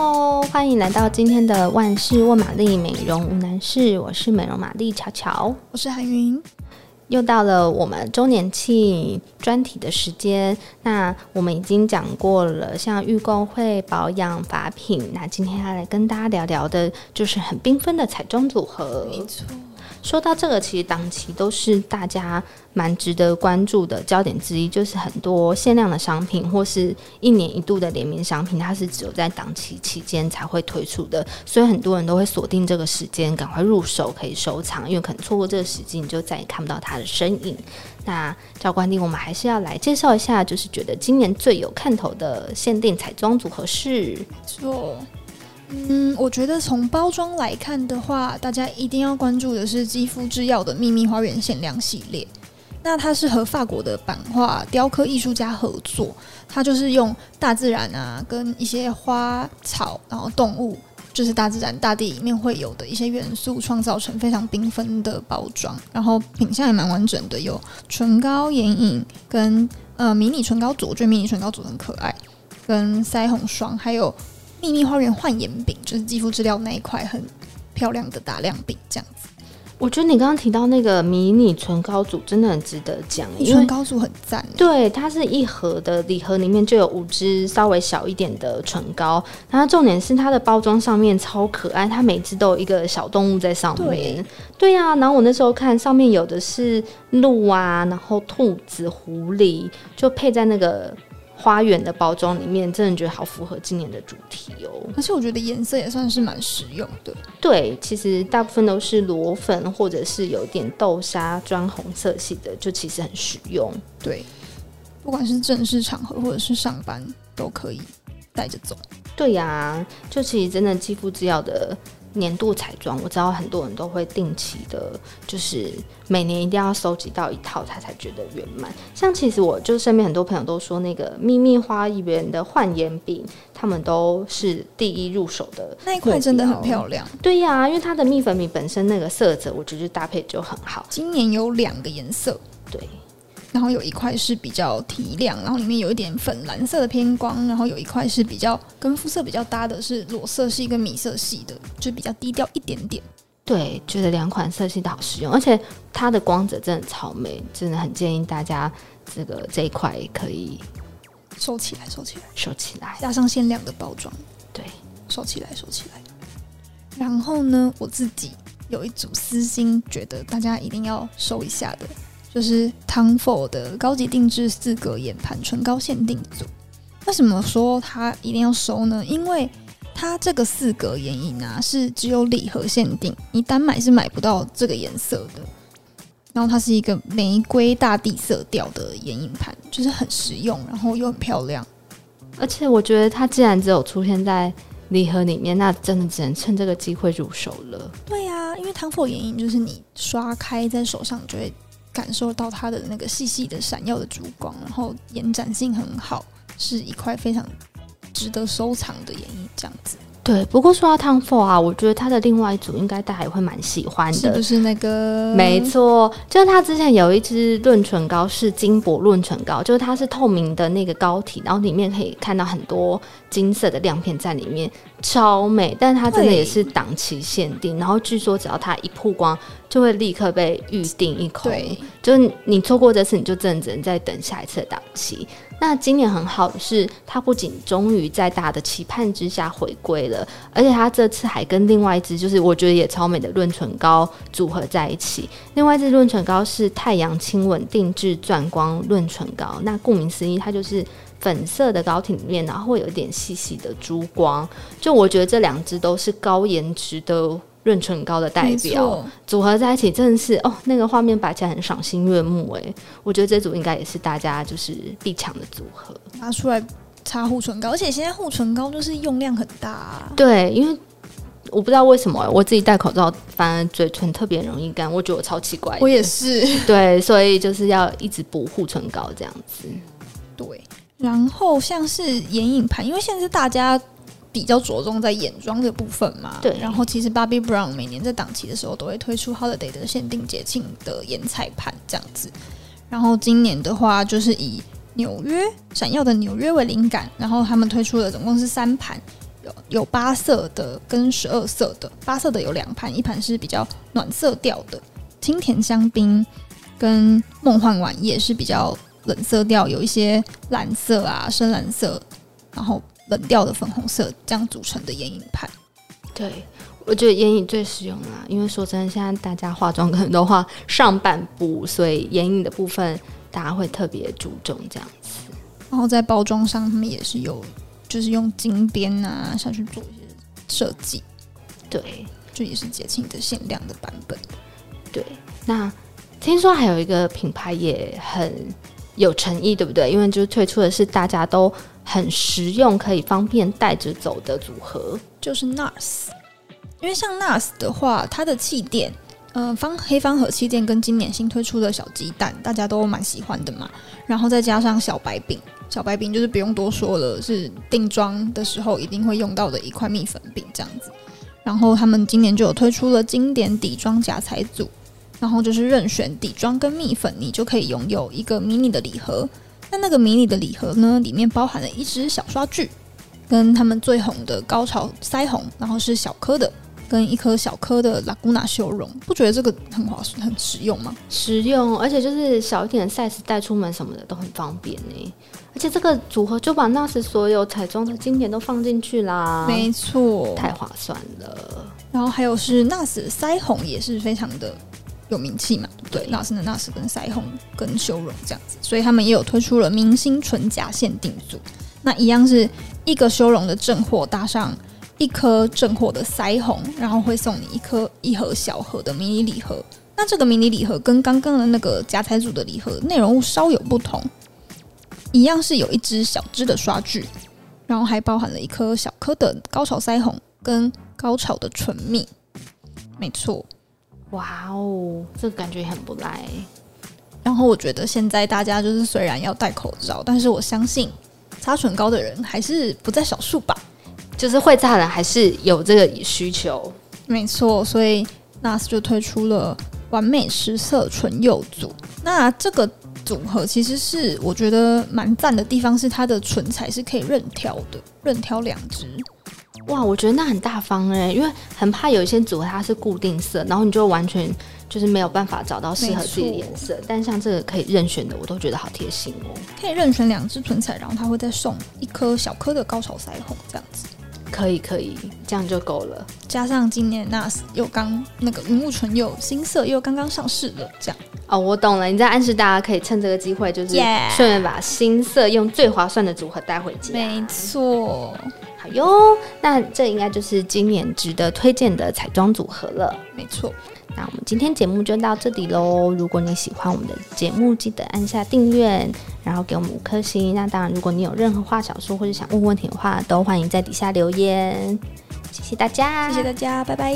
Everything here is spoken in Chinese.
Hello，欢迎来到今天的万事问玛丽美容无难事，我是美容玛丽乔乔，我是韩云。又到了我们周年庆专题的时间，那我们已经讲过了，像预购会、保养、法品，那今天要来跟大家聊聊的，就是很缤纷的彩妆组合。没错。说到这个，其实档期都是大家蛮值得关注的焦点之一，就是很多限量的商品或是一年一度的联名商品，它是只有在档期期间才会推出的，所以很多人都会锁定这个时间，赶快入手可以收藏，因为可能错过这个时机，你就再也看不到它的身影。那照惯例，我们还是要来介绍一下，就是觉得今年最有看头的限定彩妆组合是。嗯，我觉得从包装来看的话，大家一定要关注的是肌肤之钥的秘密花园限量系列。那它是和法国的版画雕刻艺术家合作，它就是用大自然啊，跟一些花草，然后动物，就是大自然大地里面会有的一些元素，创造成非常缤纷的包装。然后品相也蛮完整的，有唇膏、眼影跟呃迷你唇膏组，我觉得迷你唇膏组很可爱，跟腮红霜，还有。秘密花园焕颜饼就是肌肤治疗那一块很漂亮的打亮饼，这样子。我觉得你刚刚提到那个迷你唇膏组真的很值得讲，因为唇膏组很赞。对，它是一盒的礼盒，里面就有五支稍微小一点的唇膏。然后重点是它的包装上面超可爱，它每支都有一个小动物在上面。对，对呀，然后我那时候看上面有的是鹿啊，然后兔子、狐狸，就配在那个。花园的包装里面，真的觉得好符合今年的主题哦。而且我觉得颜色也算是蛮实用的。对，其实大部分都是裸粉或者是有点豆沙砖红色系的，就其实很实用。对，不管是正式场合或者是上班都可以带着走。对呀、啊，就其实真的肌肤之钥的。年度彩妆，我知道很多人都会定期的，就是每年一定要收集到一套，他才觉得圆满。像其实我就身边很多朋友都说，那个秘密花园的焕颜饼，他们都是第一入手的。那一块真的很漂亮。对呀、啊，因为它的蜜粉饼本身那个色泽，我觉得搭配就很好。今年有两个颜色，对。然后有一块是比较提亮，然后里面有一点粉蓝色的偏光，然后有一块是比较跟肤色比较搭的，是裸色系跟米色系的，就比较低调一点点。对，觉得两款色系都好实用，而且它的光泽真的超美，真的很建议大家这个这一块可以收起来，收起来，收起来，加上限量的包装，对，收起来，收起来。然后呢，我自己有一组私心，觉得大家一定要收一下的。就是 Tom Ford 的高级定制四格眼盘唇膏限定组。为什么说它一定要收呢？因为它这个四格眼影啊，是只有礼盒限定，你单买是买不到这个颜色的。然后它是一个玫瑰大地色调的眼影盘，就是很实用，然后又很漂亮。而且我觉得它既然只有出现在礼盒里面，那真的只能趁这个机会入手了。对呀、啊，因为 Tom Ford 眼影就是你刷开在手上就会。感受到它的那个细细的闪耀的珠光，然后延展性很好，是一块非常值得收藏的眼影，这样子。对，不过说到 Tom Ford 啊，我觉得它的另外一组应该大家也会蛮喜欢的，是不是那个？没错，就是它之前有一支润唇膏是金箔润唇膏，就是它是透明的那个膏体，然后里面可以看到很多金色的亮片在里面，超美。但是它真的也是档期限定，然后据说只要它一曝光，就会立刻被预定一空。对，就是你错过这次，你就真的只能再等下一次的档期。那今年很好的是，它不仅终于在大的期盼之下回归了，而且它这次还跟另外一支，就是我觉得也超美的润唇膏组合在一起。另外一支润唇膏是太阳亲吻定制钻光润唇膏，那顾名思义，它就是粉色的膏体里面，然后会有一点细细的珠光。就我觉得这两支都是高颜值的。润唇膏的代表组合在一起，真的是哦，那个画面摆起来很赏心悦目哎。我觉得这组应该也是大家就是必抢的组合，拿出来擦护唇膏，而且现在护唇膏就是用量很大啊。对，因为我不知道为什么我自己戴口罩，反而嘴唇特别容易干，我觉得我超奇怪。我也是，对，所以就是要一直补护唇膏这样子。对，然后像是眼影盘，因为现在大家。比较着重在眼妆的部分嘛，对。然后其实 Bobbi Brown 每年在档期的时候都会推出 Holiday 的限定节庆的眼彩盘这样子。然后今年的话，就是以纽约闪耀的纽约为灵感，然后他们推出了总共是三盘，有有八色的跟十二色的，八色的有两盘，一盘是比较暖色调的清甜香槟，跟梦幻晚夜是比较冷色调，有一些蓝色啊、深蓝色，然后冷调的粉红色这样组成的眼影盘。对，我觉得眼影最实用啦，因为说真的，现在大家化妆可能都画上半部，所以眼影的部分大家会特别注重这样子。然后在包装上，他们也是有，就是用金边啊下去做一些设计。对，这也是节庆的限量的版本。对，那听说还有一个品牌也很有诚意，对不对？因为就是推出的是大家都很实用、可以方便带着走的组合，就是 NARS。因为像 NARS 的话，它的气垫，嗯、呃，方黑方盒气垫跟今年新推出的小鸡蛋，大家都蛮喜欢的嘛。然后再加上小白饼。小白饼就是不用多说了，是定妆的时候一定会用到的一块蜜粉饼这样子。然后他们今年就有推出了经典底妆夹彩组，然后就是任选底妆跟蜜粉，你就可以拥有一个迷你的礼盒。那那个迷你的礼盒呢，里面包含了一支小刷具，跟他们最红的高潮腮红，然后是小颗的。跟一颗小颗的 Laguna 修容，不觉得这个很划算、很实用吗？实用，而且就是小一点的 size 带出门什么的都很方便呢。而且这个组合就把 NARS 所有彩妆的经典都放进去啦，没错，太划算了。然后还有是 NARS 腮红也是非常的有名气嘛，对，NARS 的 NARS 跟腮红跟修容这样子，所以他们也有推出了明星唇夹限定组，那一样是一个修容的正货搭上。一颗正货的腮红，然后会送你一颗一盒小盒的迷你礼盒。那这个迷你礼盒跟刚刚的那个夹彩组的礼盒内容物稍有不同，一样是有一支小支的刷具，然后还包含了一颗小颗的高潮腮红跟高潮的唇蜜。没错，哇哦，这个感觉很不赖。然后我觉得现在大家就是虽然要戴口罩，但是我相信擦唇膏的人还是不在少数吧。就是会擦的还是有这个需求，没错，所以 NARS 就推出了完美十色唇釉组。那这个组合其实是我觉得蛮赞的地方，是它的唇彩是可以任挑的，任挑两支。哇，我觉得那很大方哎，因为很怕有一些组合它是固定色，然后你就完全就是没有办法找到适合自己的颜色。但像这个可以任选的，我都觉得好贴心哦。可以任选两支唇彩，然后它会再送一颗小颗的高潮腮红，这样子。可以可以，这样就够了。加上今年 NARS 又刚那个云雾唇釉新色又刚刚上市了，这样哦，我懂了。你在暗示大家可以趁这个机会，就是顺便把新色用最划算的组合带回家。没错，好哟。那这应该就是今年值得推荐的彩妆组合了。没错。那我们今天节目就到这里喽。如果你喜欢我们的节目，记得按下订阅，然后给我们五颗星。那当然，如果你有任何话想说或者想问问题的话，都欢迎在底下留言。谢谢大家，谢谢大家，拜拜。